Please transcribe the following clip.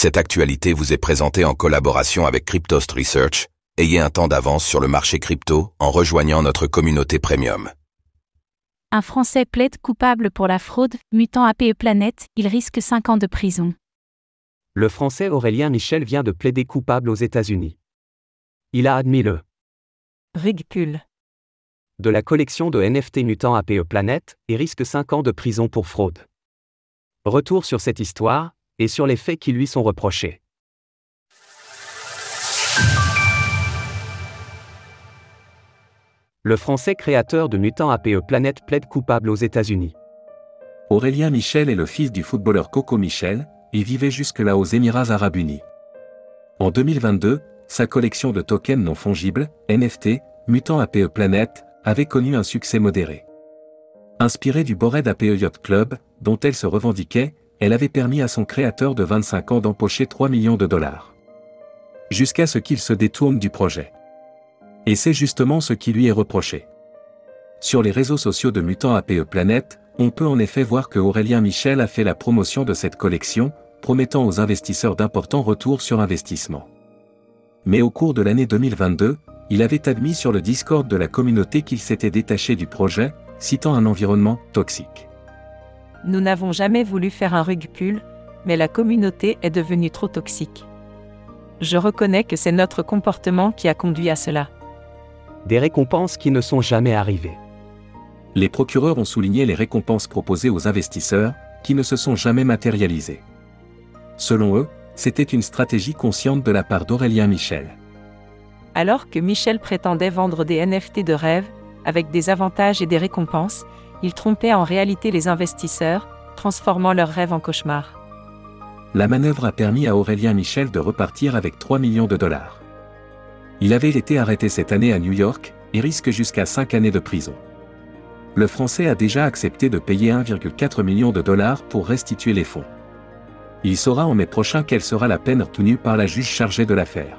Cette actualité vous est présentée en collaboration avec Cryptost Research. Ayez un temps d'avance sur le marché crypto en rejoignant notre communauté premium. Un Français plaide coupable pour la fraude, mutant APE Planète, il risque 5 ans de prison. Le Français Aurélien Michel vient de plaider coupable aux États-Unis. Il a admis le ridicule de la collection de NFT mutant APE Planète et risque 5 ans de prison pour fraude. Retour sur cette histoire, et sur les faits qui lui sont reprochés. Le Français créateur de Mutant APE Planète plaide coupable aux États-Unis. Aurélien Michel est le fils du footballeur Coco Michel, et vivait jusque-là aux Émirats arabes unis. En 2022, sa collection de tokens non fongibles, NFT, Mutant APE Planète, avait connu un succès modéré. Inspirée du Bored APE Yacht Club, dont elle se revendiquait, elle avait permis à son créateur de 25 ans d'empocher 3 millions de dollars. Jusqu'à ce qu'il se détourne du projet. Et c'est justement ce qui lui est reproché. Sur les réseaux sociaux de Mutant APE Planète, on peut en effet voir que Aurélien Michel a fait la promotion de cette collection, promettant aux investisseurs d'importants retours sur investissement. Mais au cours de l'année 2022, il avait admis sur le Discord de la communauté qu'il s'était détaché du projet, citant un environnement toxique. Nous n'avons jamais voulu faire un rugcule, mais la communauté est devenue trop toxique. Je reconnais que c'est notre comportement qui a conduit à cela. Des récompenses qui ne sont jamais arrivées. Les procureurs ont souligné les récompenses proposées aux investisseurs, qui ne se sont jamais matérialisées. Selon eux, c'était une stratégie consciente de la part d'Aurélien Michel. Alors que Michel prétendait vendre des NFT de rêve, avec des avantages et des récompenses, il trompait en réalité les investisseurs, transformant leurs rêves en cauchemars. La manœuvre a permis à Aurélien Michel de repartir avec 3 millions de dollars. Il avait été arrêté cette année à New York et risque jusqu'à 5 années de prison. Le Français a déjà accepté de payer 1,4 million de dollars pour restituer les fonds. Il saura en mai prochain quelle sera la peine retenue par la juge chargée de l'affaire.